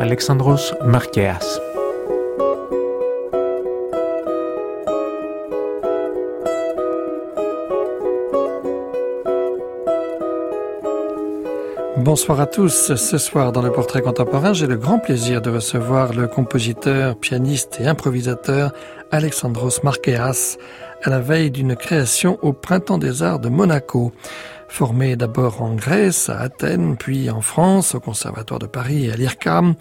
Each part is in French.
Alexandros Marqueas. Bonsoir à tous. Ce soir, dans le portrait contemporain, j'ai le grand plaisir de recevoir le compositeur, pianiste et improvisateur Alexandros Marqueas à la veille d'une création au Printemps des Arts de Monaco. Formé d'abord en Grèce, à Athènes, puis en France, au Conservatoire de Paris et à l'IRCAM,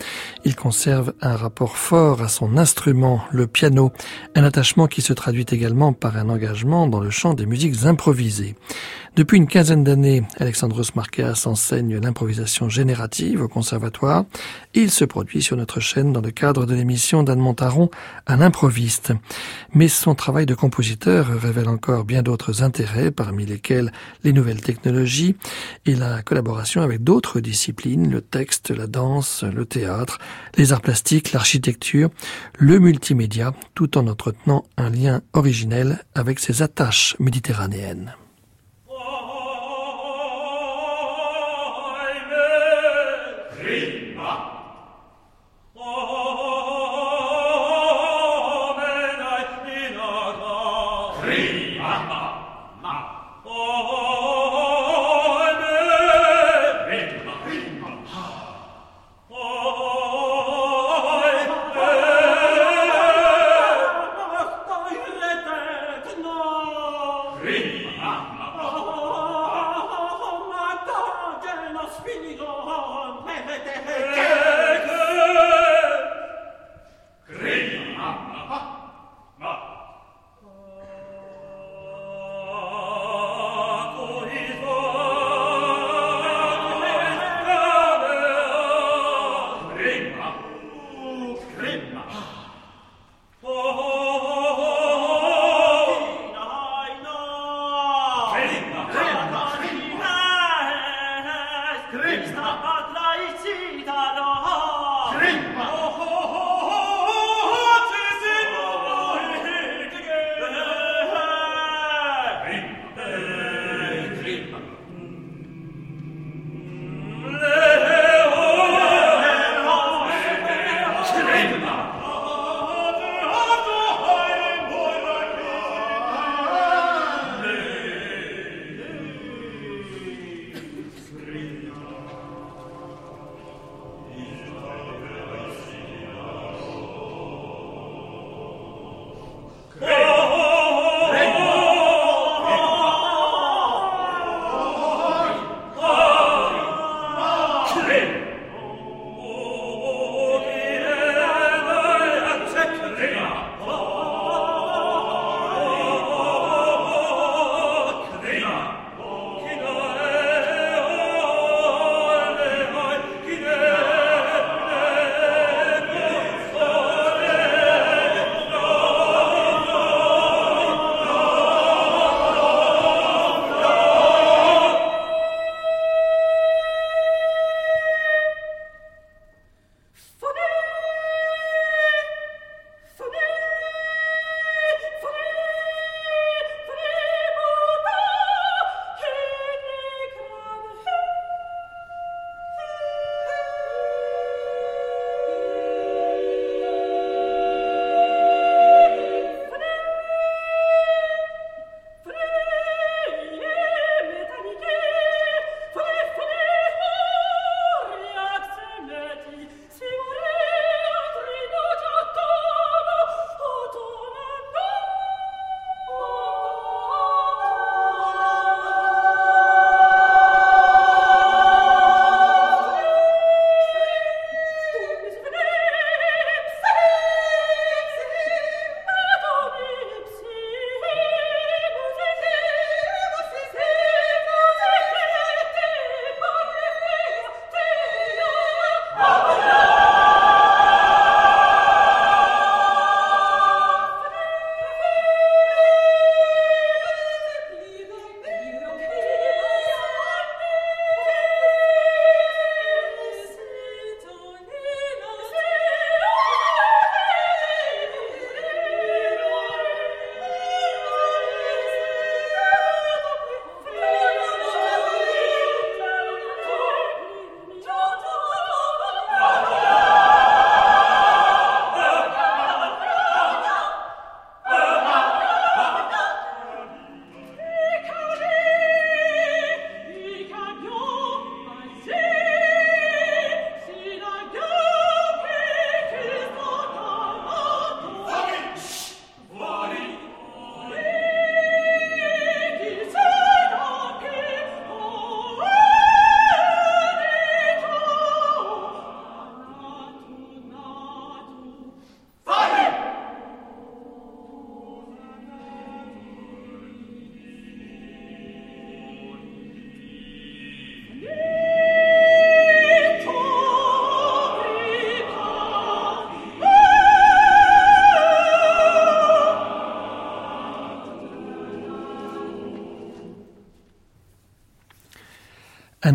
il conserve un rapport fort à son instrument, le piano, un attachement qui se traduit également par un engagement dans le chant des musiques improvisées. Depuis une quinzaine d'années, Alexandros Marqueas enseigne l'improvisation générative au conservatoire il se produit sur notre chaîne dans le cadre de l'émission d'Anne Montaron à l'improviste. Mais son travail de compositeur révèle encore bien d'autres intérêts, parmi lesquels les nouvelles technologies et la collaboration avec d'autres disciplines, le texte, la danse, le théâtre, les arts plastiques, l'architecture, le multimédia, tout en entretenant un lien originel avec ses attaches méditerranéennes. Mama.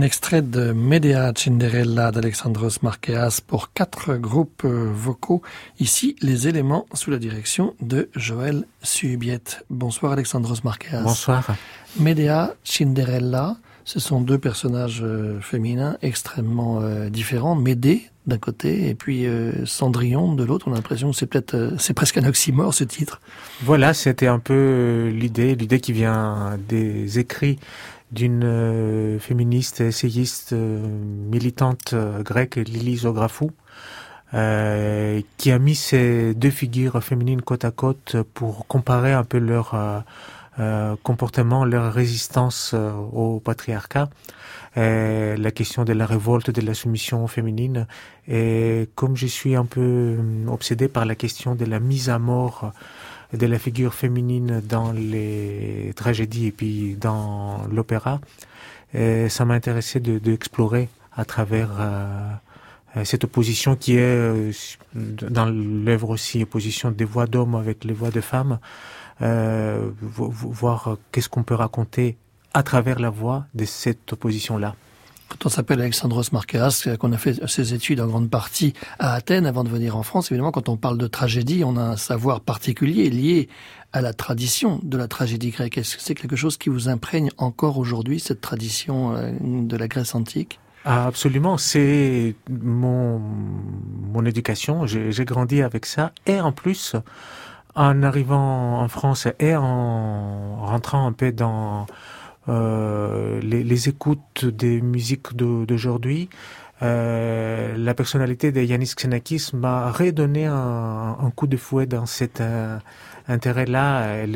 extrait de Medea Cinderella d'Alexandros Marqueas pour quatre groupes euh, vocaux. Ici, les éléments sous la direction de Joël Subiette. Bonsoir Alexandros Marqueas. Bonsoir. Medea Cinderella, ce sont deux personnages euh, féminins extrêmement euh, différents. Médée d'un côté et puis Cendrillon de l'autre. On a l'impression que c'est peut-être, c'est presque un oxymore ce titre. Voilà, c'était un peu l'idée, l'idée qui vient des écrits d'une euh, féministe essayiste euh, militante euh, grecque, Lili Zografou, qui a mis ces deux figures féminines côte à côte pour comparer un peu leur comportement, leur résistance au patriarcat, la question de la révolte, de la soumission féminine. Et comme je suis un peu obsédé par la question de la mise à mort de la figure féminine dans les tragédies et puis dans l'opéra. ça m'a intéressé d'explorer de, à travers euh, euh, cette opposition qui est euh, dans l'œuvre aussi opposition des voix d'hommes avec les voix de femmes, voir qu'est-ce qu'on peut raconter à travers la voix de cette opposition-là. Quand on s'appelle Alexandros Markeas, qu'on a fait ses études en grande partie à Athènes avant de venir en France, évidemment, quand on parle de tragédie, on a un savoir particulier lié à la tradition de la tragédie grecque. Est-ce que c'est quelque chose qui vous imprègne encore aujourd'hui, cette tradition euh, de la Grèce antique? Ah, Absolument, c'est mon, mon éducation, j'ai grandi avec ça, et en plus, en arrivant en France et en rentrant un peu dans euh, les, les, écoutes des musiques d'aujourd'hui, euh, la personnalité de Yanis Xenakis m'a redonné un, un, coup de fouet dans cet euh, intérêt-là.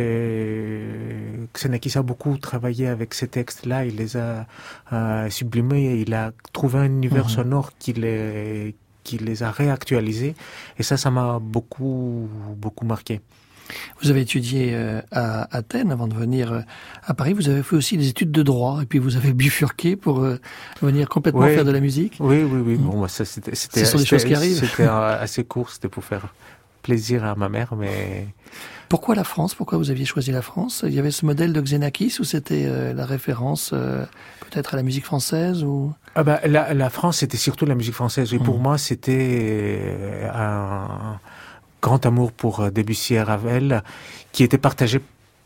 Xenakis a beaucoup travaillé avec ces textes-là, il les a euh, sublimés, il a trouvé un univers mhm. sonore qui les, qui les a réactualisés, et ça, ça m'a beaucoup, beaucoup marqué. Vous avez étudié euh, à Athènes avant de venir euh, à Paris. Vous avez fait aussi des études de droit et puis vous avez bifurqué pour euh, venir complètement faire de la musique. Oui, oui, oui. Bon, moi, ça, c'était, Ce sont des choses qui arrivent. C'était assez court. C'était pour faire plaisir à ma mère, mais. Pourquoi la France? Pourquoi vous aviez choisi la France? Il y avait ce modèle de Xenakis ou c'était la référence peut-être à la musique française ou? Ah bah, la, la France, c'était surtout la musique française. Et pour mmh. moi, c'était un grand amour pour euh, Debussy et Ravel, qui était partagé,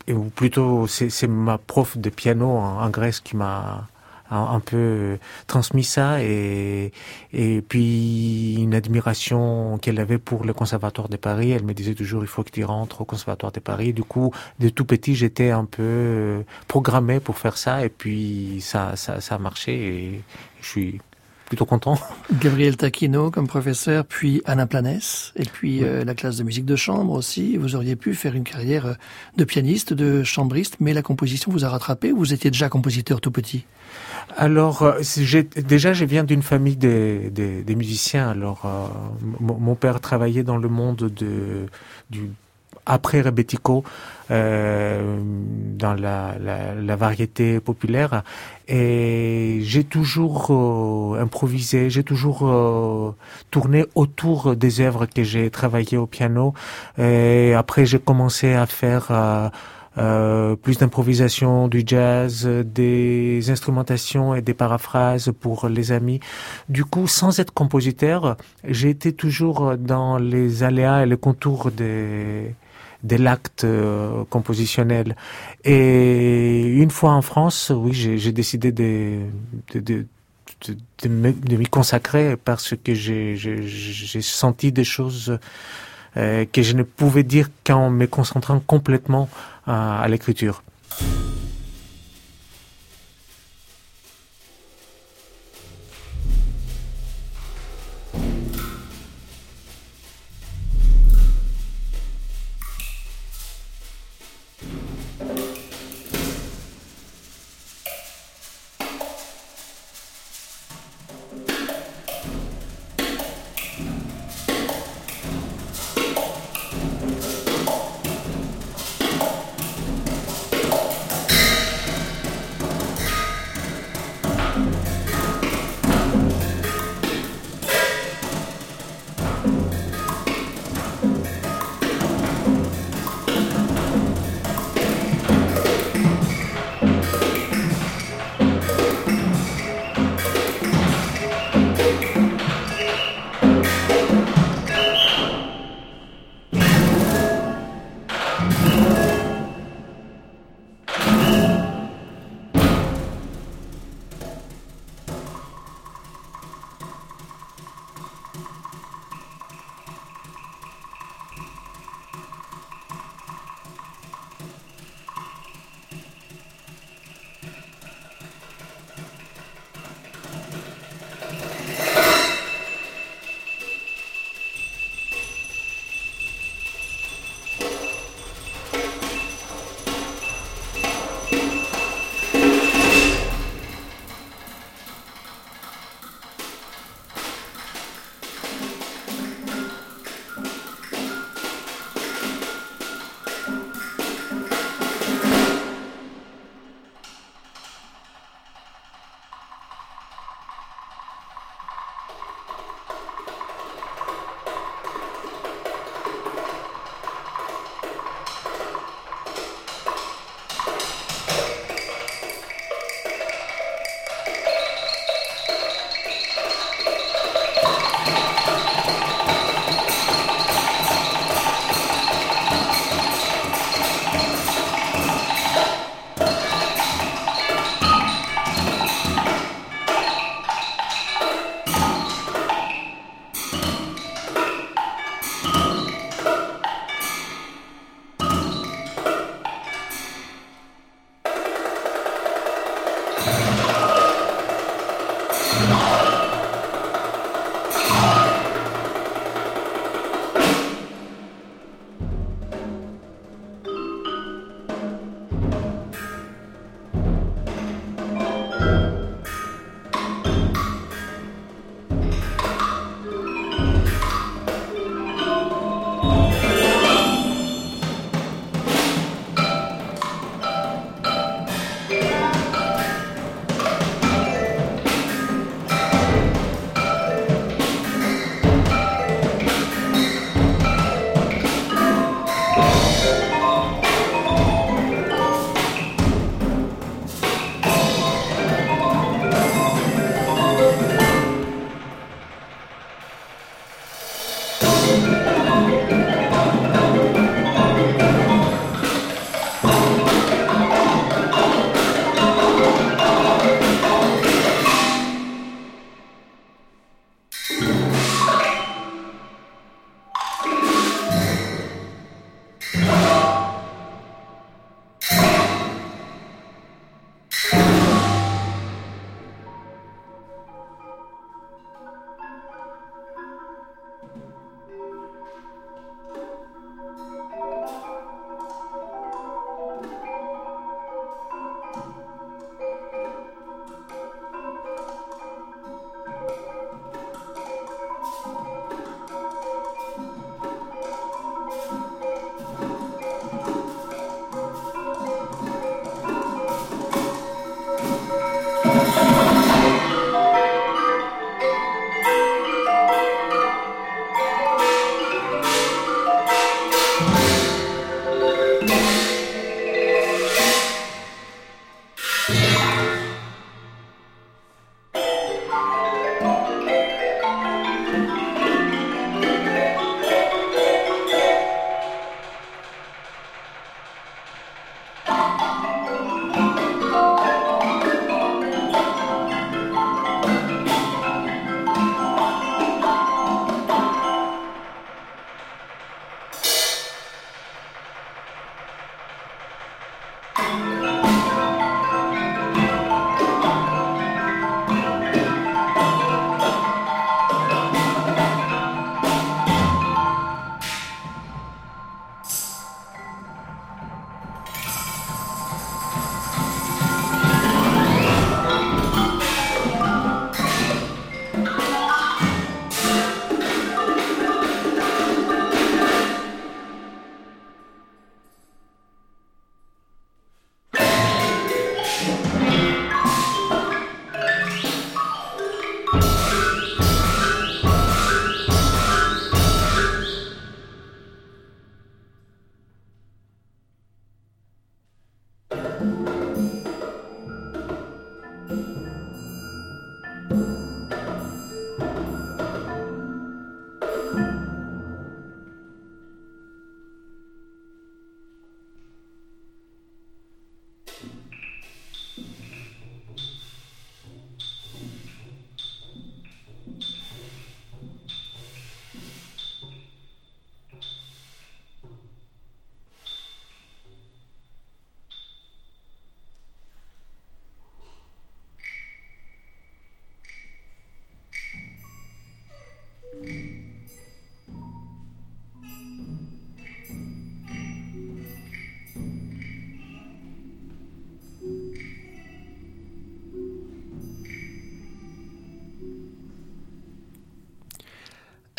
ou plutôt c'est ma prof de piano en, Grèce qui m'a un, peu transmis ça et et puis une admiration qu'elle avait pour le conservatoire de Paris. Elle me disait toujours il faut que tu rentres au conservatoire de Paris. Du coup de tout petit j'étais un peu programmé pour faire ça et puis ça ça, ça a marché et je suis plutôt content. Gabriel Taquino comme professeur, puis Alain Planès, et puis euh, la classe de musique de chambre aussi. Vous auriez pu faire une carrière euh, de pianiste, de chambriste, mais la composition vous a rattrapé ou vous étiez déjà compositeur tout petit? Alors, euh, déjà, je viens d'une famille des, des, des, musiciens. Alors, mon père travaillait dans le monde de, du après Rebetiko euh, dans la, la, la, variété populaire et j'ai toujours euh, improvisé, j'ai toujours euh, tourné autour des œuvres que j'ai travaillé au piano et après j'ai commencé à faire euh, euh, plus d'improvisation, du jazz, des instrumentations et des paraphrases pour les amis. Du coup, sans être compositeur, j'ai été toujours dans les aléas et les contours des de l'acte euh, compositionnel. Et une fois en France, oui, j'ai décidé de, de, de de, m'y consacrer parce que j'ai senti des choses euh, que je ne pouvais dire qu'en me concentrant complètement à l'écriture.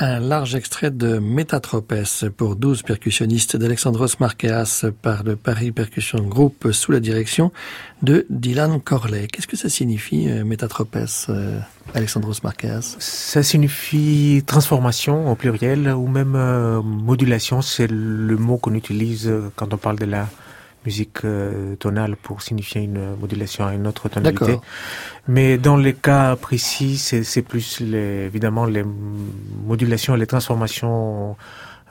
Un large extrait de Métatropes pour 12 percussionnistes d'Alexandros Marqueas par le Paris Percussion Group sous la direction de Dylan Corley. Qu'est-ce que ça signifie, euh, Métatropes, euh, Alexandros Marqueas Ça signifie transformation au pluriel ou même euh, modulation, c'est le mot qu'on utilise quand on parle de la musique euh, tonale pour signifier une modulation à une autre tonalité. Mais dans les cas précis, c'est plus les, évidemment les modulations, les transformations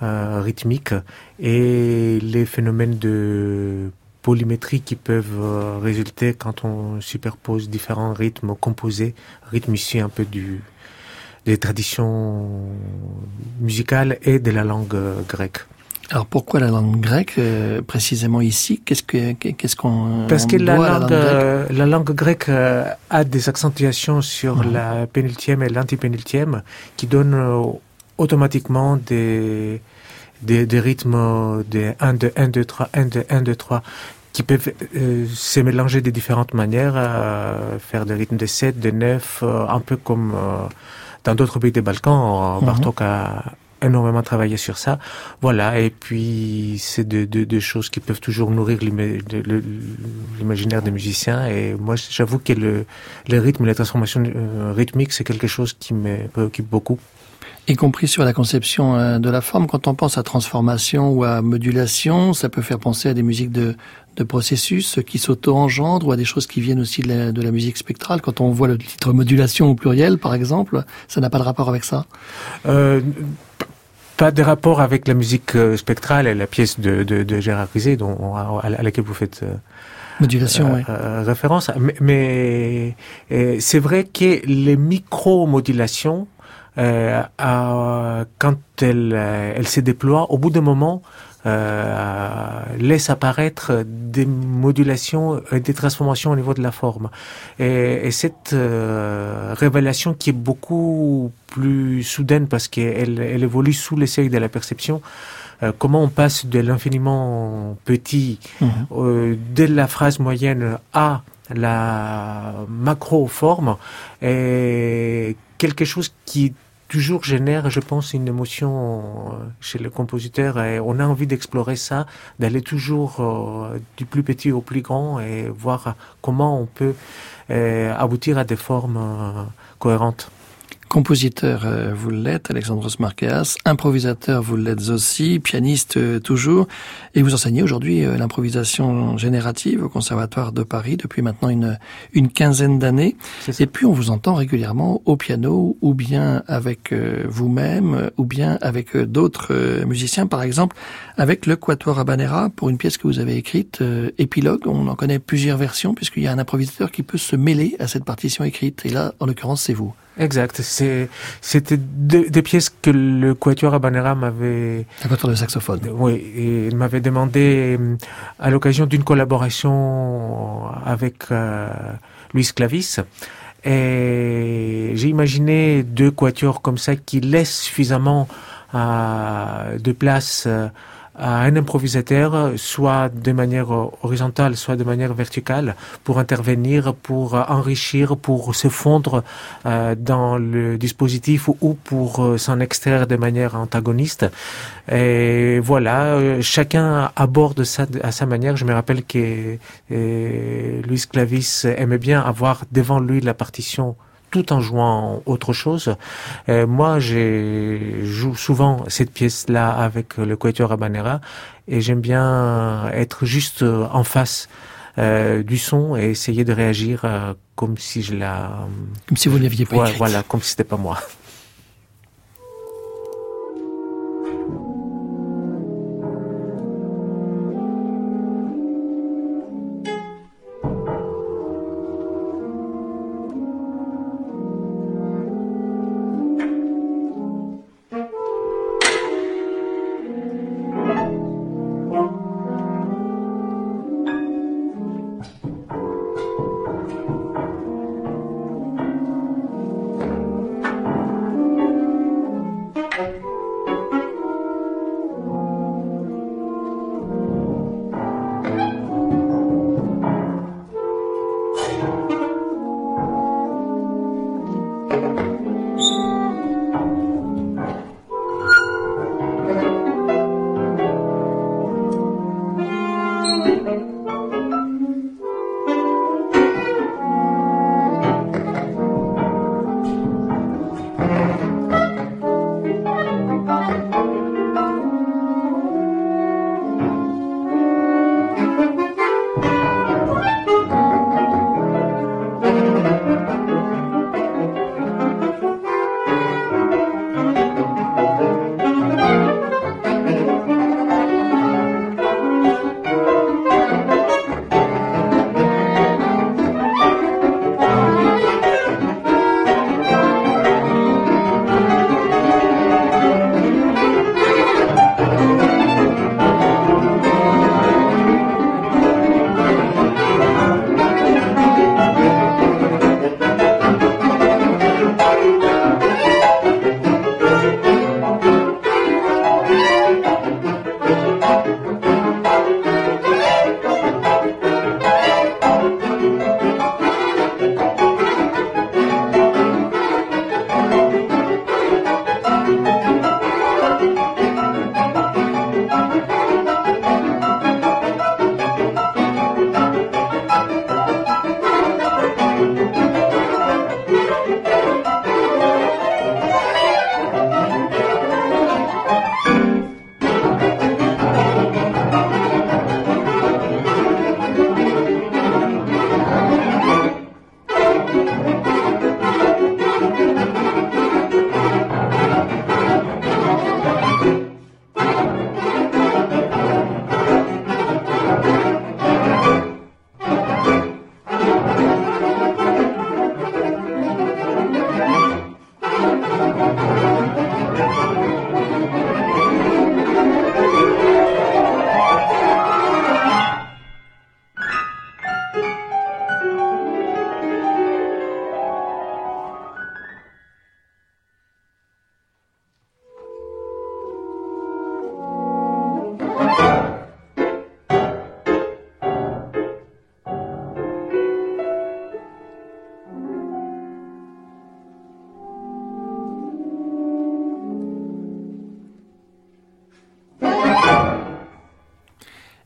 euh, rythmiques et les phénomènes de polymétrie qui peuvent euh, résulter quand on superpose différents rythmes composés, rythmes issus un peu du, des traditions musicales et de la langue grecque. Alors pourquoi la langue grecque euh, précisément ici? Qu'est-ce que qu'est-ce qu'on Parce que la langue, euh, la langue, grecque euh, a des accentuations sur mhm. la pénultième et l'antipénultième qui donnent automatiquement des, des, des rythmes de 1 2 1 2 3 1 2 1 2 3 qui peuvent se mélanger de différentes manières, faire des rythmes de 7, de 9, un peu comme dans d'autres pays des Balkans. Mhm. Bartok a énormément travaillé sur ça. Voilà, et puis c'est deux de, de, choses qui peuvent toujours nourrir l'imaginaire des musiciens. Et moi, j'avoue que le, le rythme, la transformation euh, rythmique, c'est quelque chose qui me préoccupe beaucoup y compris sur la conception euh, de la forme. Quand on pense à transformation ou à modulation, ça peut faire penser à des musiques de, de processus qui s'auto-engendrent ou à des choses qui viennent aussi de la, de la, musique spectrale. Quand on voit le titre modulation au pluriel, par exemple, ça n'a pas de rapport avec ça? Euh, pas de rapport avec la musique euh, spectrale et la pièce de, de, de Gérard Rizet dont, à, laquelle vous faites euh, Modulation, euh, référence. Mais, mais c'est vrai que les micro-modulations, euh, quand elles, elles se déploient, au bout d'un moment, euh, laisse apparaître des modulations et des transformations au niveau de la forme. Et, et cette euh, révélation qui est beaucoup plus soudaine parce qu'elle elle évolue sous les seuils de la perception, euh, comment on passe de l'infiniment petit, euh, de la phrase moyenne à la macro-forme, et quelque chose qui toujours génère, je pense, une émotion euh, chez le compositeur et on a envie d'explorer ça, d'aller toujours euh, du plus petit au plus grand et voir comment on peut euh, aboutir à des formes cohérentes. Compositeur, euh, vous l'êtes, Alexandros Marqueas. Improvisateur, vous l'êtes aussi. Pianiste, euh, toujours. Et vous enseignez aujourd'hui euh, l'improvisation générative au Conservatoire de Paris depuis maintenant une, une quinzaine d'années. Et puis, on vous entend régulièrement au piano, ou bien avec vous-même, ou bien avec d'autres musiciens. Par exemple, avec le Quatuor Habanera, pour une pièce que vous avez écrite, Épilogue. On en connaît plusieurs versions, puisqu'il y a un improvisateur qui peut se mêler à cette partition écrite. Et là, en l'occurrence, c'est vous. Exact. C'est, c'était des pièces que le Quatuor Habanera m'avait. Un quatuor de saxophone. Oui, et il m'avait demandé euh, à l'occasion d'une collaboration avec euh, Luis Clavis. Et j'ai imaginé deux quatuors comme ça qui laissent suffisamment euh, de place euh, à un improvisateur, soit de manière horizontale, soit de manière verticale, pour intervenir, pour enrichir, pour se fondre euh, dans le dispositif ou pour euh, s'en extraire de manière antagoniste. Et voilà, euh, chacun aborde ça à sa manière. Je me rappelle que Louis Clavis aimait bien avoir devant lui la partition tout en jouant autre chose. Euh, moi, je joue souvent cette pièce-là avec le Quatuor Habanera et j'aime bien être juste en face euh, du son et essayer de réagir euh, comme si je la... Comme si vous n'aviez pas ouais, Voilà, comme si c'était pas moi.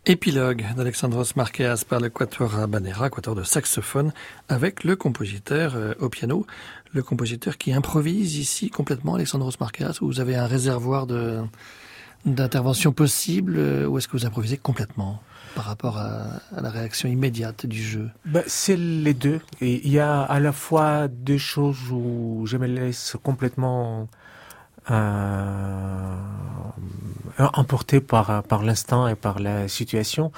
Épilogue d'Alexandros Marqueas par le Quatuor Habanera, quatuor de saxophone, avec le compositeur euh, au piano, le compositeur qui improvise ici complètement, Alexandros Marqueas, où vous avez un réservoir de d'intervention possible, euh, ou est-ce que vous improvisez complètement par rapport à, la réaction immédiate du jeu? Ben, C'est les deux. Il y a à la fois deux choses où je me laisse complètement euh, emporté par, par l'instant et par la situation.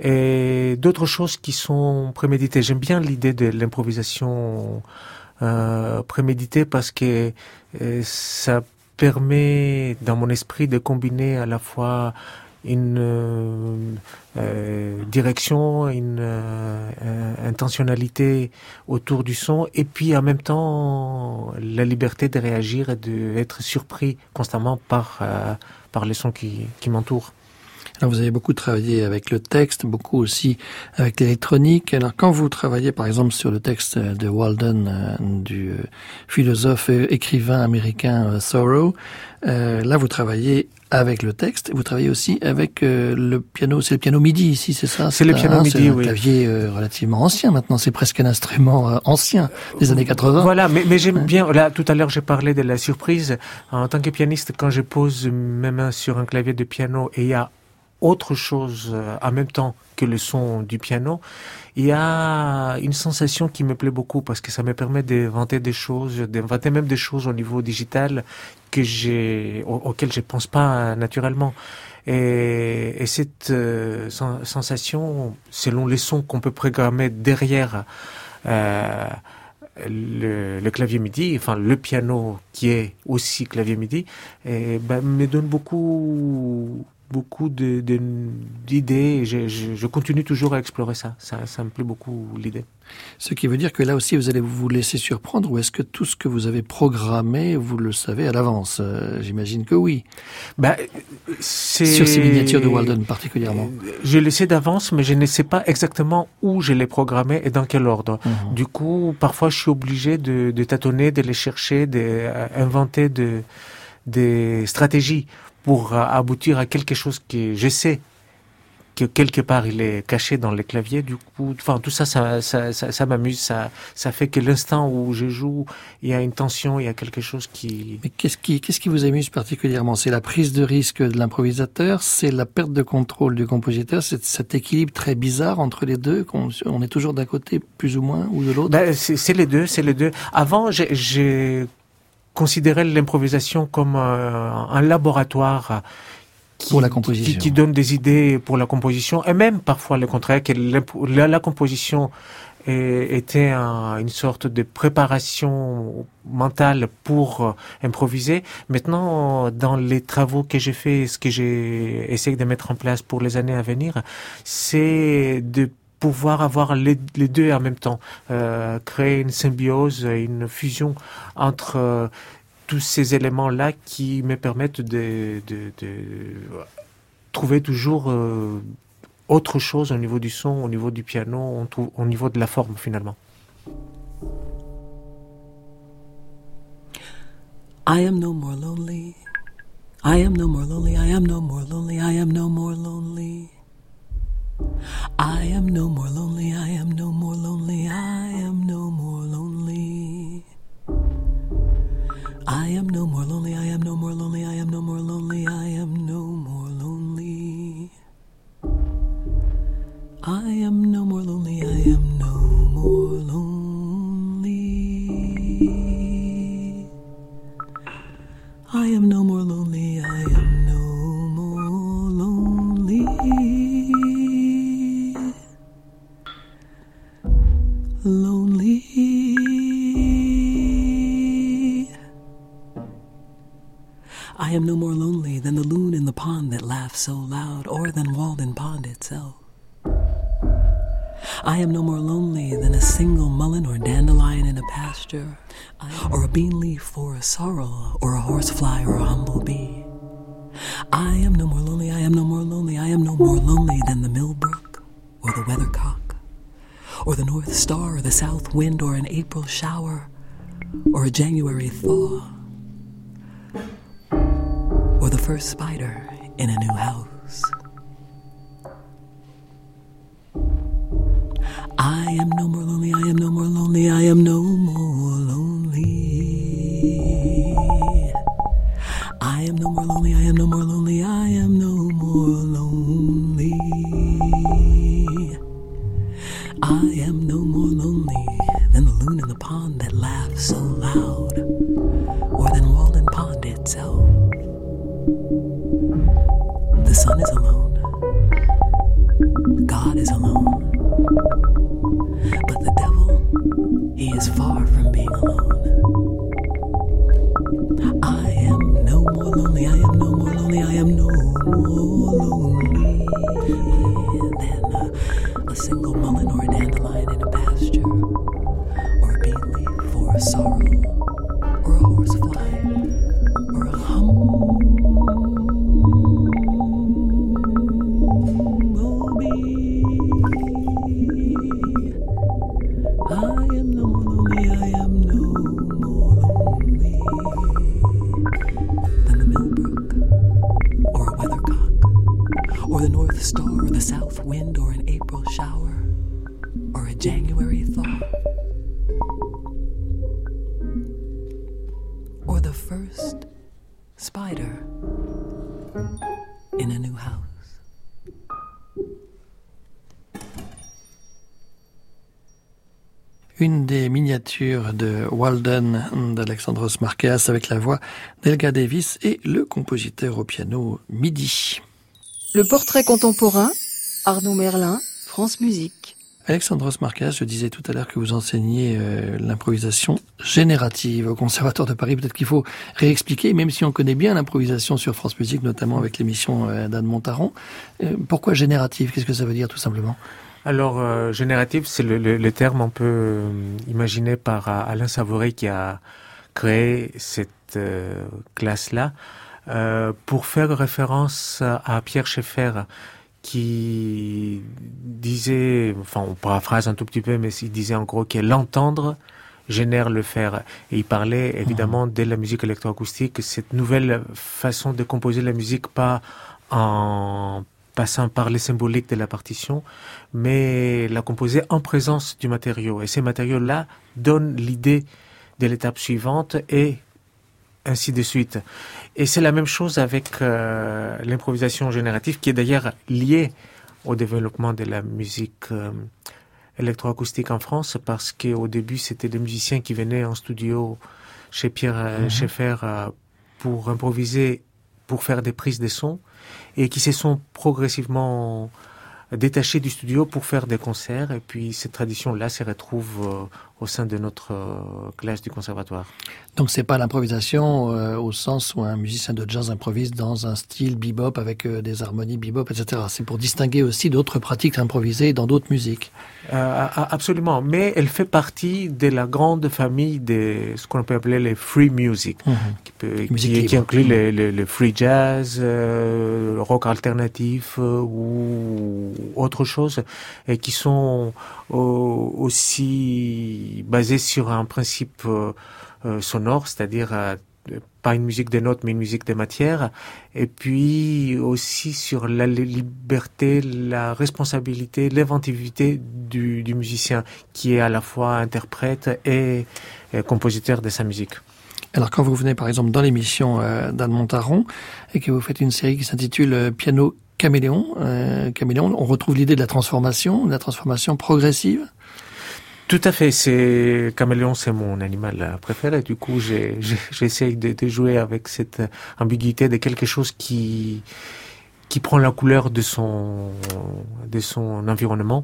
Et d'autres choses qui sont préméditées. J'aime bien l'idée de l'improvisation euh, préméditée parce que euh, ça permet dans mon esprit de combiner à la fois une euh, euh, direction, une euh, intentionnalité autour du son, et puis en même temps la liberté de réagir et d'être surpris constamment par par les sons qui, qui m'entourent. Alors vous avez beaucoup travaillé avec le texte, beaucoup aussi avec l'électronique. Alors quand vous travaillez par exemple sur le texte de Walden, du philosophe et écrivain américain Thoreau, là vous travaillez avec le texte. Vous travaillez aussi avec euh, le piano. C'est le piano MIDI ici, c'est ça? C'est le piano MIDI, oui. C'est un clavier euh, relativement ancien maintenant. C'est presque un instrument euh, ancien des années 80. Voilà, mais, mais j'aime bien. Là, tout à l'heure, j'ai parlé de la surprise. En tant que pianiste, quand je pose mes mains sur un clavier de piano et il y a autre chose en même temps que le son du piano, il y a une sensation qui me plaît beaucoup parce que ça me permet d'inventer des choses, d'inventer même des choses au niveau digital que j'ai, auxquelles je pense pas naturellement. Et, et cette euh, sensation, selon les sons qu'on peut programmer derrière euh, le, clavier MIDI, enfin le piano qui est aussi clavier MIDI, et ben, me donne beaucoup beaucoup d'idées je, je, continue toujours à explorer ça. ça. Ça me plaît beaucoup l'idée. Ce qui veut dire que là aussi vous allez vous laisser surprendre ou est-ce que tout ce que vous avez programmé, vous le savez à l'avance? Euh, J'imagine que oui. Bah, Sur ces miniatures de Walden particulièrement. Je le sais d'avance mais je ne sais pas exactement où je les programmé et dans quel ordre. Mhm. Du coup, parfois je suis obligé de, de tâtonner, de les chercher, d'inventer de, des stratégies pour euh, aboutir à quelque chose que je sais que quelque part il est caché dans les claviers. Du coup, enfin tout ça, ça, ça, ça, m'amuse. Ça, ça fait que l'instant où je joue, il y a une tension, il y a quelque chose qui. Mais qu'est-ce qui, qu'est-ce qui vous amuse particulièrement? C'est la prise de risque de l'improvisateur, c'est la perte de contrôle du compositeur, c'est cet équilibre très bizarre entre les deux. qu'on on est toujours d'un côté plus ou moins ou de l'autre? Ben, c'est les deux, c'est les deux. Avant, j'ai considérer l'improvisation comme un, laboratoire qui, pour la composition. Qui, donne des idées pour la composition et même parfois le contraire que la, la composition était une sorte de préparation mentale pour euh, improviser. Maintenant, dans les travaux que j'ai fait, ce que j'ai essayé de mettre en place pour les années à venir, c'est de pouvoir avoir les, deux en même temps, euh, créer une symbiose, une fusion entre euh, tous ces éléments-là qui me permettent de, trouver toujours euh, autre chose au niveau du son, au niveau du piano, au niveau de la forme finalement. I am no more lonely. I am no more lonely. I am no more lonely. I am no more lonely. I am no more lonely, I am no more lonely, I am no more lonely. I am no more lonely, I am no more lonely, I am no more lonely, I am no more lonely. I am no more lonely, I am no more lonely. I am no more I am no more lonely than the loon in the pond that laughs so loud, or than Walden Pond itself. I am no more lonely than a single mullen or dandelion in a pasture, or a bean leaf or a sorrel, or a horsefly or a humble bee. I am no more lonely, I am no more lonely, I am no more lonely than the millbrook or the weathercock or the North Star, or the South Wind, or an April shower, or a January thaw, or the first spider in a new house. I am no more lonely, I am no more lonely, I am no more lonely. I am no more lonely, I am no more lonely, I am no more lonely. Walden d'Alexandros Marqueas avec la voix d'Elga Davis et le compositeur au piano Midi. Le portrait contemporain, Arnaud Merlin, France Musique. Alexandros Marqueas, je disais tout à l'heure que vous enseignez euh, l'improvisation générative au Conservatoire de Paris. Peut-être qu'il faut réexpliquer, même si on connaît bien l'improvisation sur France Musique, notamment avec l'émission euh, d'Anne Montaron. Euh, pourquoi générative? Qu'est-ce que ça veut dire tout simplement? Alors, euh, génératif, c'est le, le- le terme un peu euh, imaginé par euh, Alain Savouré qui a créé cette euh, classe-là euh, pour faire référence à Pierre Schaeffer qui disait, enfin on paraphrase un tout petit peu, mais il disait en gros que l'entendre génère le faire. Et il parlait évidemment de la musique électroacoustique, cette nouvelle façon de composer la musique pas en passant par les symboliques de la partition, mais la composer en présence du matériau. Et ces matériaux-là donnent l'idée de l'étape suivante et ainsi de suite. Et c'est la même chose avec euh, l'improvisation générative qui est d'ailleurs liée au développement de la musique euh, électroacoustique en France parce qu'au début c'était des musiciens qui venaient en studio chez Pierre euh, Mhm. Schaeffer euh, pour improviser, pour faire des prises de son et qui se sont progressivement détachés du studio pour faire des concerts. Et puis cette tradition-là se retrouve euh, au sein de notre euh, classe du conservatoire. Donc c'est pas l'improvisation euh, au sens où un musicien de jazz improvise dans un style bebop avec euh, des harmonies bebop, etc. C'est pour distinguer aussi d'autres pratiques improvisées dans d'autres musiques. Euh, absolument, mais elle fait partie de la grande famille de ce qu'on peut appeler les free music, qui, peut, Musique qui, qui libre. inclut le, le- le free jazz, le rock alternatif ou autre chose, et qui sont aussi basés sur un principe euh, euh, sonore, c'est-à-dire euh, pas une musique des notes, mais une musique des matières, et puis aussi sur la li- liberté, la responsabilité, l'inventivité du, musicien, qui est à la fois interprète et, compositeur de sa musique. Alors quand vous venez par exemple dans l'émission d'Anne Montaron et que vous faites une série qui s'intitule Piano Caméléon, euh, Caméléon, on retrouve l'idée de la transformation, de la transformation progressive. Tout à fait. C'est caméléon, c'est mon animal préféré. Du coup, j'essaye de, de jouer avec cette ambiguïté de quelque chose qui qui prend la couleur de son de son environnement,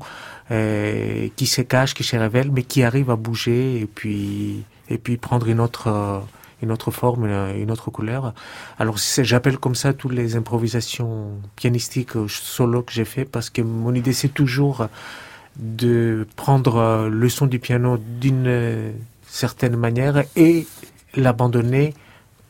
euh, qui se cache, qui se révèle, mais qui arrive à bouger et puis et puis prendre une autre une autre forme, une une autre couleur. Alors j'appelle comme ça toutes les improvisations pianistiques euh, solo que j'ai fait parce que mon idée c'est toujours de prendre euh, le son du piano d'une euh, certaine manière et l'abandonner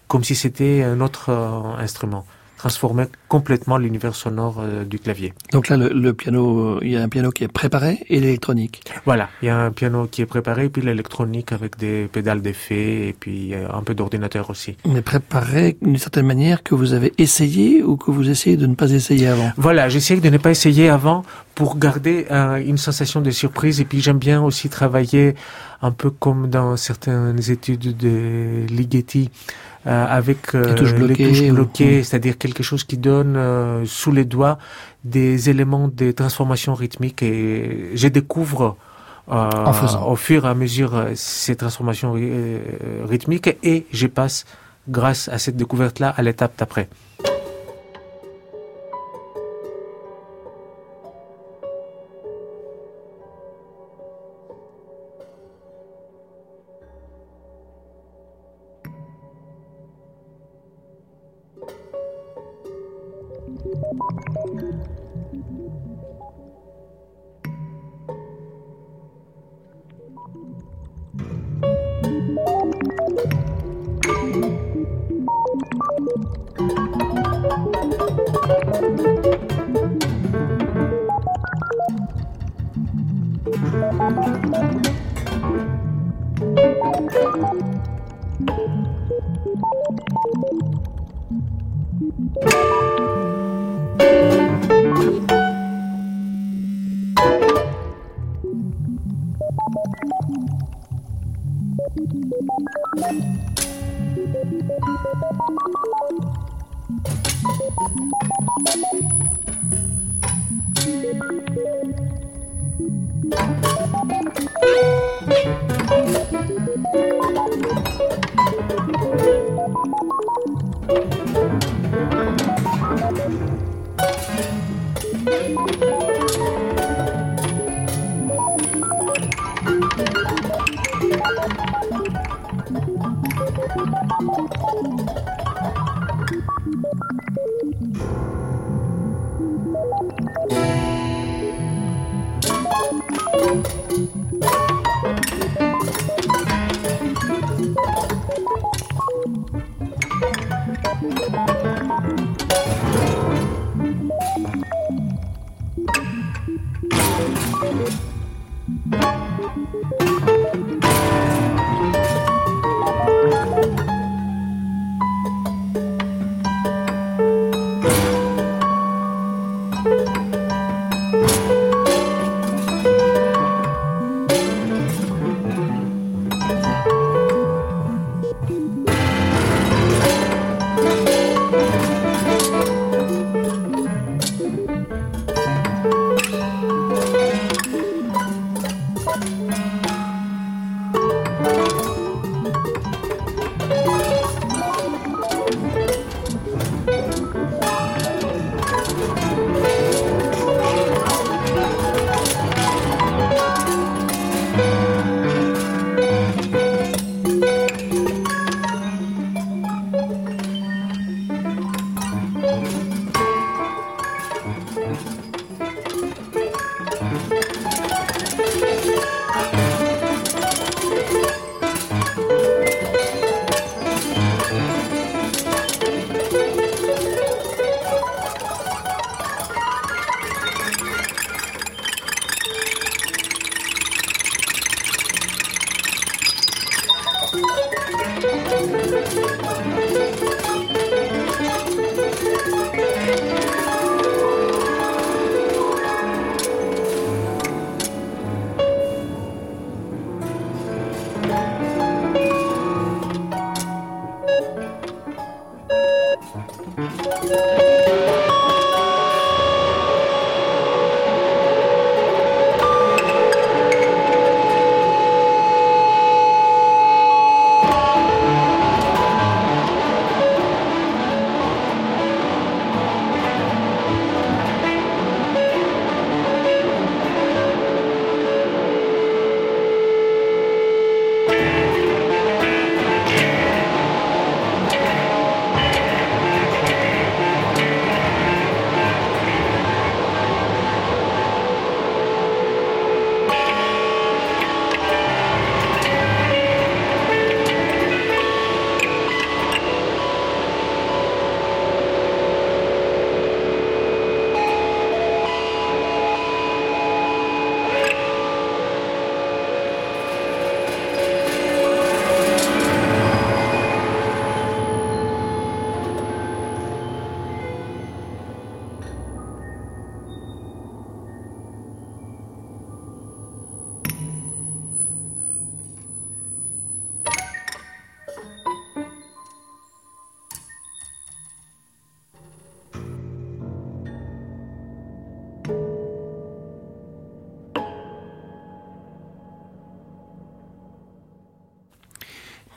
comme si c'était un autre euh, instrument. Transformer complètement l'univers sonore euh, du clavier. Donc là, le, le, piano, il y a un piano qui est préparé et l'électronique. Voilà, il y a un piano qui est préparé, puis l'électronique avec des pédales d'effet et puis un peu d'ordinateur aussi. Mais préparé d'une certaine manière que vous avez essayé ou que vous essayez de ne pas essayer avant Voilà, j'essaie de ne pas essayer avant pour garder euh, une sensation de surprise et puis j'aime bien aussi travailler un peu comme dans certaines études de Ligeti euh, avec euh, les touches bloquées, bloquées c'est-à-dire quelque chose qui donne euh, sous les doigts des éléments de transformation rythmique et je découvre en faisant. au fur et à mesure ces transformations rythmiques et je passe grâce à cette découverte-là à l'étape d'après.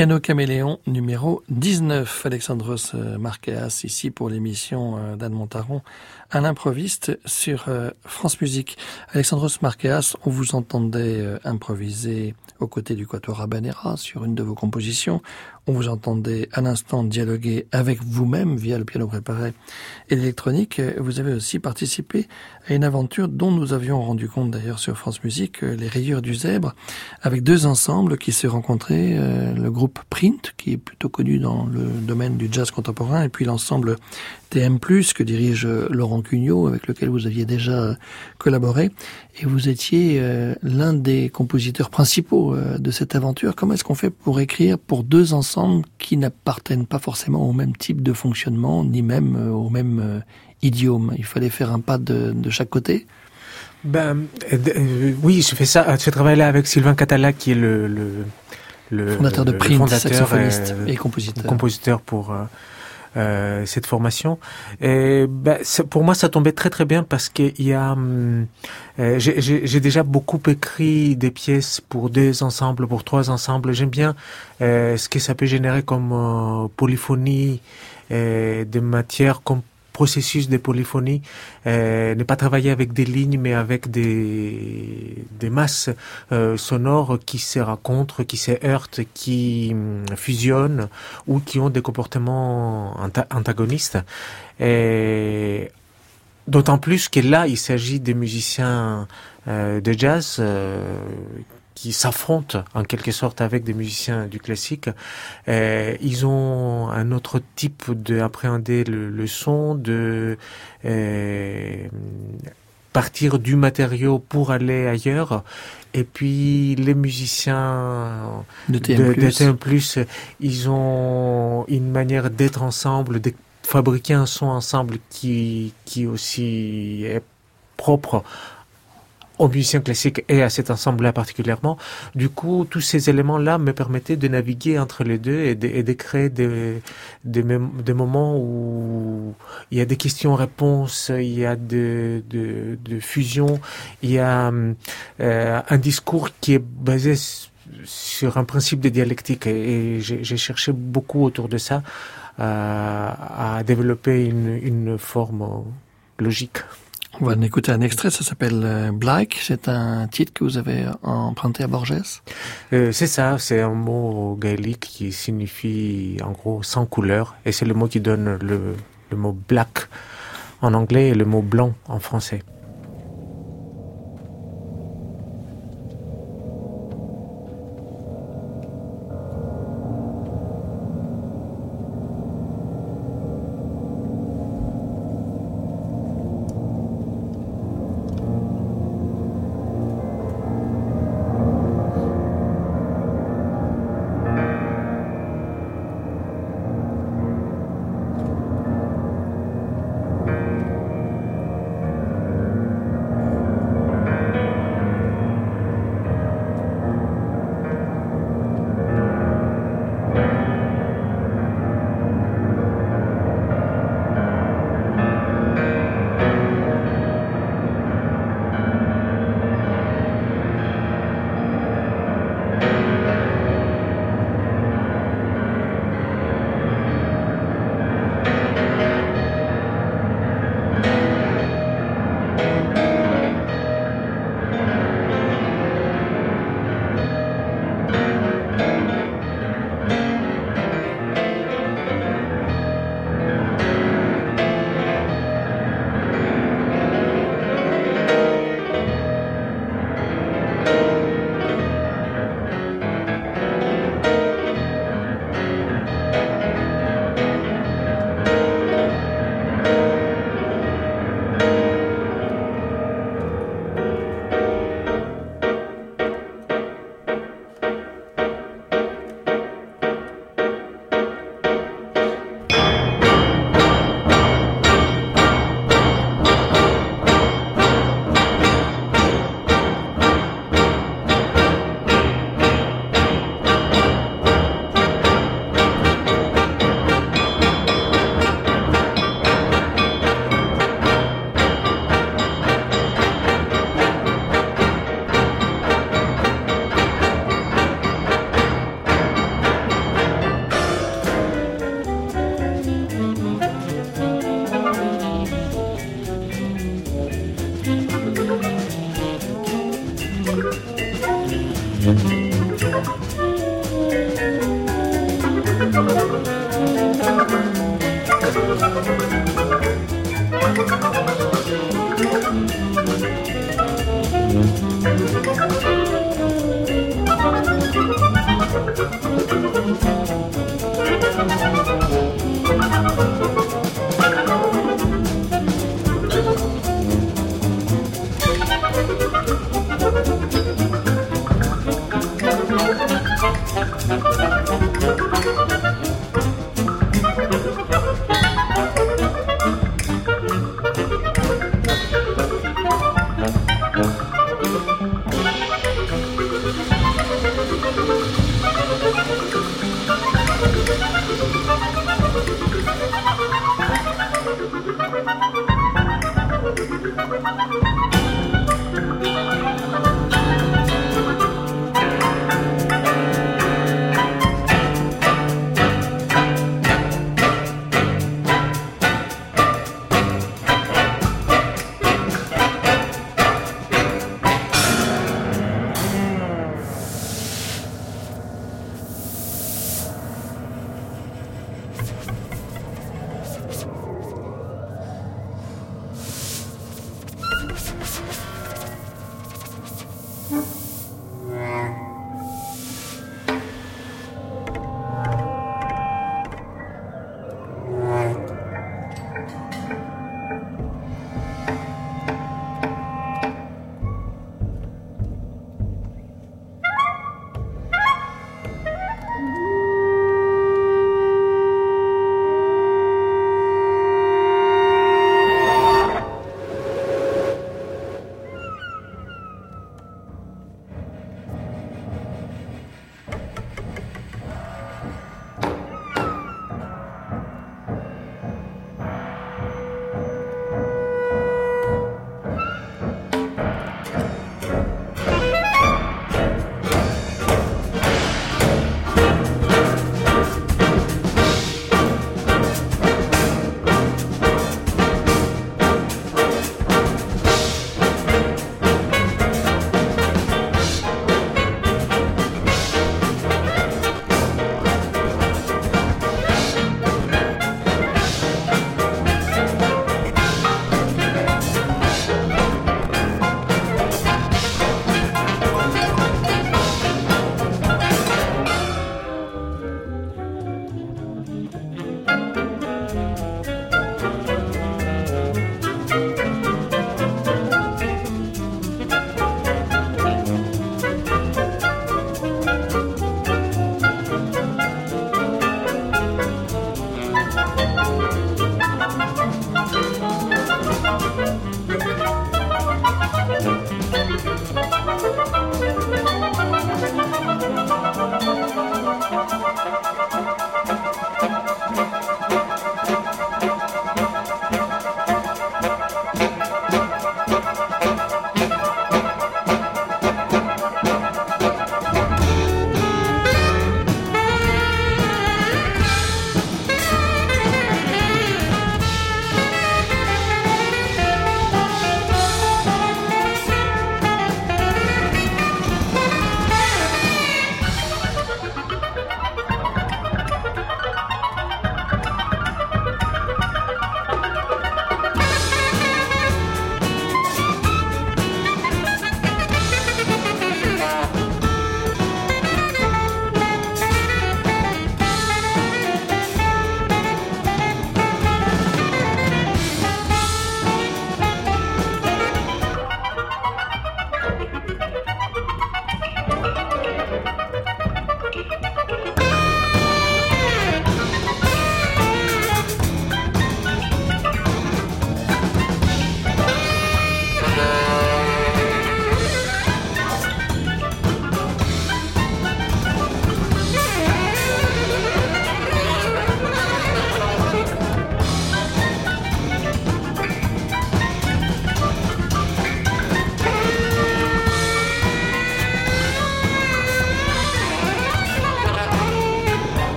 Piano Caméléon numéro 19. Alexandros euh, Marqueas ici pour l'émission euh, d'Anne Montaron à l'improviste sur euh, France Musique. Alexandros Marqueas, on vous entendait improviser aux côtés du Quatuor Rabanera sur une de vos compositions. On vous entendait à l'instant dialoguer avec vous-même via le piano préparé et l'électronique. Vous avez aussi participé à une aventure dont nous avions rendu compte d'ailleurs sur France Musique, les Rayures du Zèbre, avec deux ensembles qui se rencontraient, le groupe Print, qui est plutôt connu dans le domaine du jazz contemporain, et puis l'ensemble TM+, que dirige Laurent Cugnot, avec lequel vous aviez déjà collaboré, et vous étiez euh, l'un des compositeurs principaux euh, de cette aventure. Comment est-ce qu'on fait pour écrire pour deux ensembles qui n'appartiennent pas forcément au même type de fonctionnement, ni même euh, au même idiome? Il fallait faire un pas de, de chaque côté. Ben, oui, je fais ça, je travaille là avec Sylvain Catala, qui est le, le fondateur de Print, saxophoniste et compositeur. Compositeur pour euh, euh, cette formation. Et ben, pour moi, ça tombait très très bien parce qu'il y a, hum, euh, j'ai déjà beaucoup écrit des pièces pour deux ensembles, pour trois ensembles. J'aime bien euh, ce que ça peut générer comme euh, polyphonie, des matières comme processus de polyphonie, euh, ne pas travailler avec des lignes, mais avec des, masses euh, sonores qui se rencontrent, qui se heurtent, qui hum, fusionnent ou qui ont des comportements antagonistes. D'autant plus que là, il s'agit des musiciens euh, de jazz euh, qui s'affrontent en quelque sorte avec des musiciens du classique. Euh, ils ont un autre type d'appréhender le, le, son, de euh, partir du matériau pour aller ailleurs. Et puis les musiciens de TM+, de, de TM+, ils ont une manière d'être ensemble, de fabriquer un son ensemble qui, qui aussi est propre aux musiciens classiques et à cet ensemble-là particulièrement. Du coup, tous ces éléments-là me permettaient de naviguer entre les deux et de, créer des, moments où il y a des questions-réponses, il y a de, de, de, fusion, il y a euh, un discours qui est basé sur un principe de dialectique et, j'ai cherché beaucoup autour de ça euh, à développer une forme logique. On va écouter un extrait, ça s'appelle euh, Black. C'est un titre que vous avez emprunté à Borges euh, C'est ça, c'est un mot gaélique qui signifie en gros sans couleur. Et c'est le mot qui donne le, le mot black en anglais et le mot blanc en français.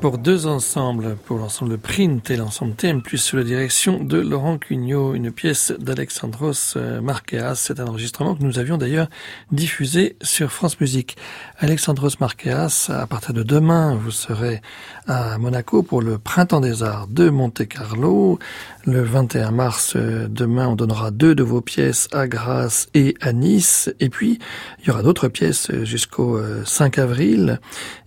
Pour deux ensembles, pour l'ensemble Print et l'ensemble TM+, sous la direction de Laurent Cugnot, une pièce d'Alexandros euh, Marqueas. C'est un enregistrement que nous avions d'ailleurs diffusé sur France Musique. Alexandros Marqueas, à partir de demain, vous serez à Monaco pour le Printemps des Arts de Monte-Carlo. Le 21 mars, euh, demain, on donnera deux de vos pièces à Grasse et à Nice. Et puis, il y aura d'autres pièces jusqu'au 5 euh, avril.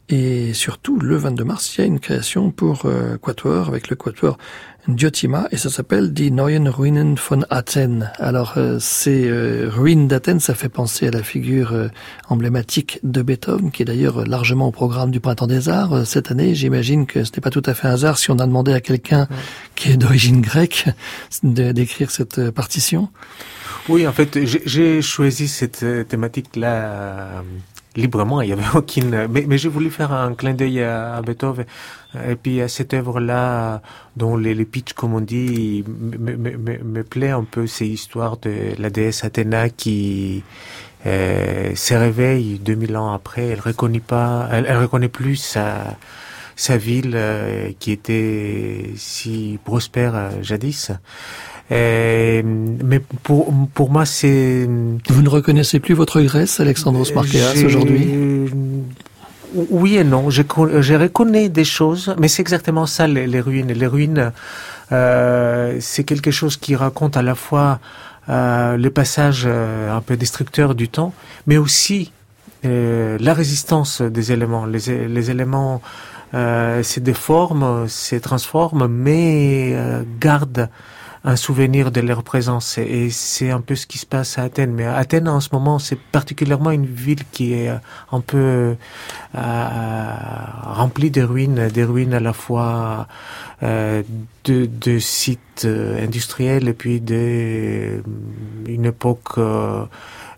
Et surtout, le 22 mars, il y a une création pour euh, Quatuor avec le Quatuor Diotima et ça s'appelle Die Neuen Ruinen von Athen. Alors, euh, ces euh, ruines d'Athènes, ça fait penser à la figure euh, emblématique de Beethoven, qui est d'ailleurs largement au programme du Printemps des Arts cette année. J'imagine que ce n'est pas tout à fait un hasard si on a demandé à quelqu'un qui est d'origine grecque d'écrire cette partition. Oui, en fait, j'ai choisi cette thématique-là librement. Il y avait aucune. Mais, mais j'ai voulu faire un clin d'œil à, Beethoven. Et puis à cette œuvre-là, dont les, les pitchs, comme on dit, me, plaît un peu ces histoires de la déesse Athéna qui euh, se réveille 2000 ans après. Elle reconnaît pas, elle, elle reconnaît plus sa sa ville euh, qui était si prospère euh, jadis. Euh, mais pour, pour moi, c'est... Vous ne reconnaissez plus votre Grèce, Alexandros Markeas, aujourd'hui Oui et non. Je, je, reconnais des choses, mais c'est exactement ça, les, les, ruines. Les ruines, euh, c'est quelque chose qui raconte à la fois euh, le passage euh, un peu destructeur du temps, mais aussi euh, la résistance des éléments. Les, les éléments euh, se déforment, se transforment, mais gardent un souvenir de leur présence. Et c'est un peu ce qui se passe à Athènes. Mais Athènes, en ce moment, c'est particulièrement une ville qui est un peu euh, remplie de ruines, des ruines à la fois euh, de, de, sites euh, industriels et puis d'une époque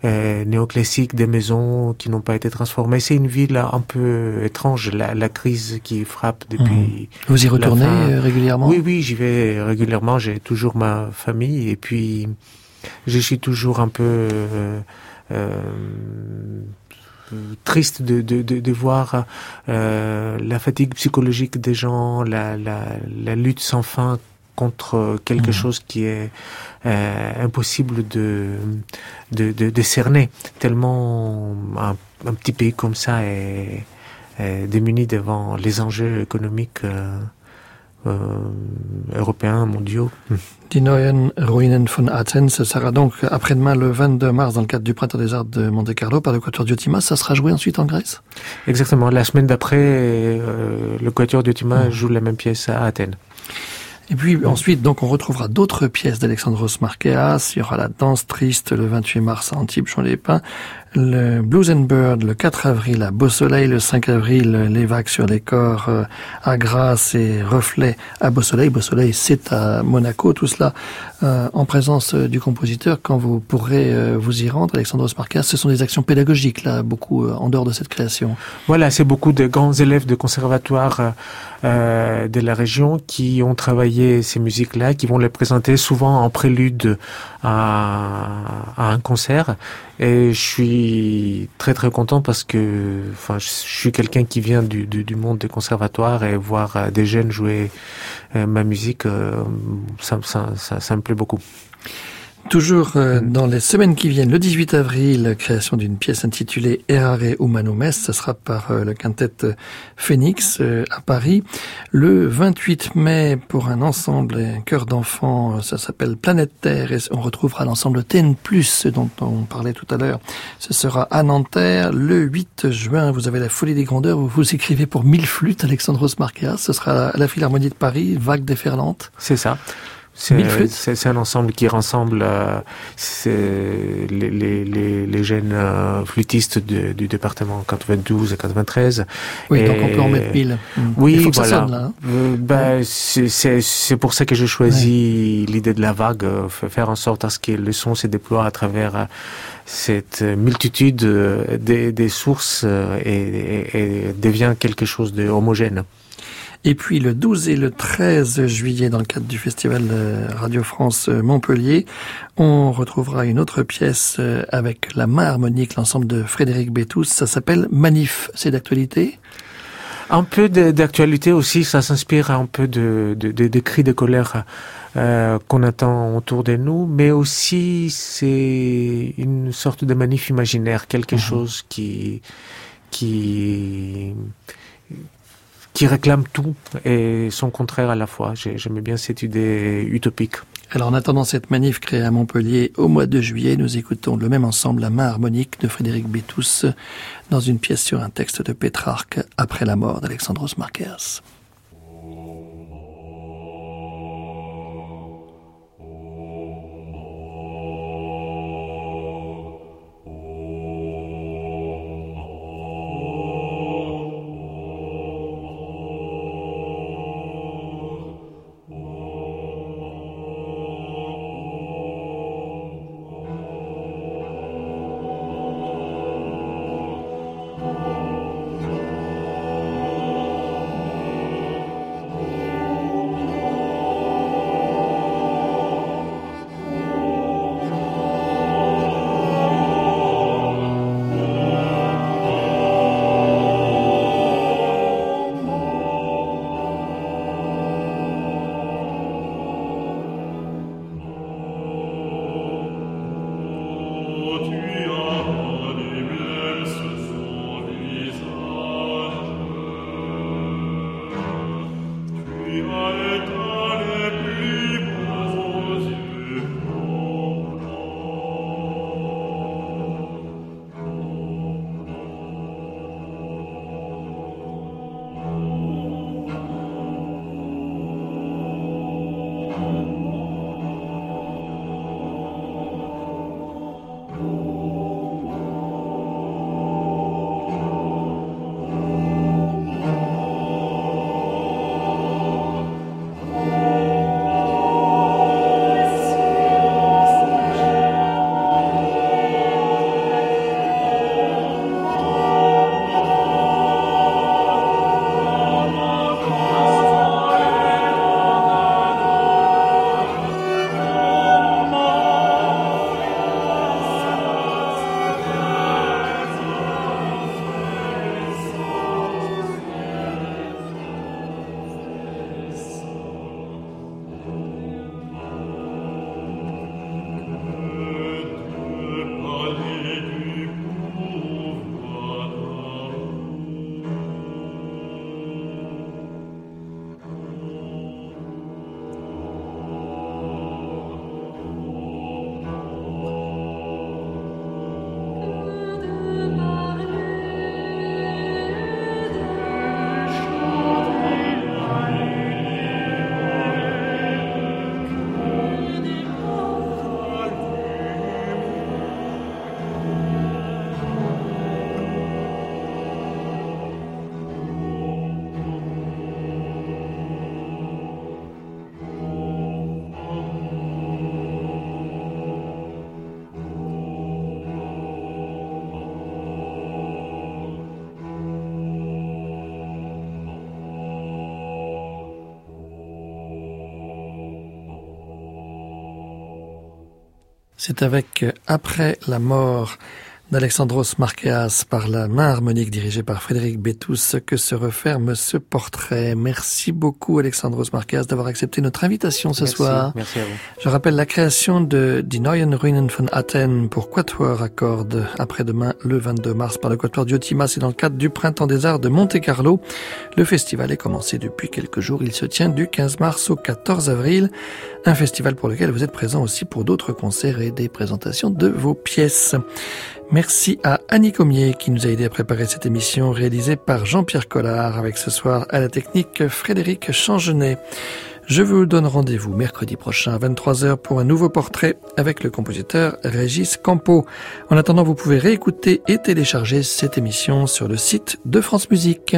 euh, euh, néoclassique des maisons qui n'ont pas été transformées. C'est une ville un peu étrange, la, la crise qui frappe depuis. Mmh. Vous y retournez euh, régulièrement? Oui, oui, j'y vais régulièrement. J'ai toujours ma famille et puis je suis toujours un peu euh, euh, triste de, de, de, de voir euh, la fatigue psychologique des gens, la, la, la lutte sans fin contre quelque mmh. chose qui est euh, impossible de, de, de, de, cerner, tellement un, un, petit pays comme ça est, est, démuni devant les enjeux économiques euh, euh, européens, mondiaux. Die Neuen Ruinen von Athènes, ce sera donc après-demain le 22 mars dans le cadre du Printemps des Arts de Monte Carlo par le Quatuor Diotima. Ça sera joué ensuite en Grèce? Exactement. La semaine d'après, euh, le Quatuor Diotima mmh. joue la même pièce à Athènes. Et puis ensuite, donc, on retrouvera d'autres pièces d'Alexandros Marqueas. Il y aura la danse triste le 28 mars à Antibes, les Pins, le Blues and Bird le 4 avril à Beau Soleil, le 5 avril les vagues sur les corps euh, à Grasse et Reflets à Beau Soleil. Beau Soleil, c'est à Monaco. Tout cela euh, en présence euh, du compositeur. Quand vous pourrez euh, vous y rendre, Alexandros Marqueas, ce sont des actions pédagogiques là, beaucoup en dehors de cette création. Voilà, c'est beaucoup de grands élèves de conservatoire de la région qui ont travaillé ces musiques-là, qui vont les présenter souvent en prélude à, à un concert. Et je suis très très content parce que, enfin, je suis quelqu'un qui vient du, du, du, monde des conservatoires et voir des jeunes jouer ma musique, euh, ça, ça, ça me plaît beaucoup. Toujours euh, dans les semaines qui viennent, le 18 avril, création d'une pièce intitulée Errare Humanum Est, ce sera par euh, le quintet Phoenix euh, à Paris. Le 28 mai, pour un ensemble, un chœur d'enfants, ça s'appelle Planète Terre, et on retrouvera l'ensemble TN+, dont on parlait tout à l'heure. Ce sera à Nanterre. Le 8 juin, vous avez la folie des grandeurs, où vous écrivez pour mille flûtes, Alexandros Marqueas, ce sera à la Philharmonie de Paris, Vague déferlante. C'est ça. C'est un ensemble qui rassemble euh, les, les, les, les, jeunes euh, flûtistes de, du département 92 et 93. Oui, et, donc on peut en mettre mille. Oui, Il faut voilà. Que ça sonne, là, hein. euh, ben, ouais. C'est pour ça que j'ai choisi ouais. l'idée de la vague, euh, faire en sorte à ce que le son se déploie à travers euh, cette multitude des, des sources et, et, et devient quelque chose de homogène. Et puis le 12 et le 13 juillet, dans le cadre du festival Radio France Montpellier, on retrouvera une autre pièce avec la main harmonique, l'ensemble de Frédéric Bétous. Ça s'appelle Manif. C'est d'actualité? Un peu d'actualité aussi, ça s'inspire un peu de, de, de, des cris de colère euh, qu'on attend autour de nous, mais aussi c'est une sorte de manif imaginaire, quelque mhm. chose qui qui qui réclame tout et son contraire à la fois. J'aimais bien cette idée utopique. Alors en attendant cette manif créée à Montpellier au mois de juillet, nous écoutons le même ensemble, la main harmonique de Frédéric Bétous, dans une pièce sur un texte de Pétrarque après la mort d'Alexandros Marquez. C'est avec euh, Après la mort d'Alexandros Marqueas par la main harmonique dirigée par Frédéric Bétous que se referme ce portrait. Merci beaucoup Alexandros Marqueas d'avoir accepté notre invitation ce soir. Merci à vous. Je rappelle la création de Die Neuen Ruinen von Athènes pour Quatuor à cordes après-demain le 22 mars par le Quatuor Diotima. C'est dans le cadre du Printemps des Arts de Monte-Carlo. Le festival est commencé depuis quelques jours. Il se tient du 15 mars au 14 avril. Un festival pour lequel vous êtes présent aussi pour d'autres concerts et des présentations de vos pièces. Merci à Annie Comier qui nous a aidé à préparer cette émission réalisée par Jean-Pierre Collard avec ce soir à la technique Frédéric Changenet. Je vous donne rendez-vous mercredi prochain à 23h pour un nouveau portrait avec le compositeur Régis Campo. En attendant, vous pouvez réécouter et télécharger cette émission sur le site de France Musique.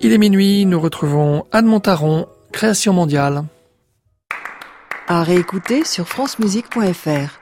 Il est minuit, nous retrouvons Anne Montaron, Création mondiale. À réécouter sur francemusique.fr.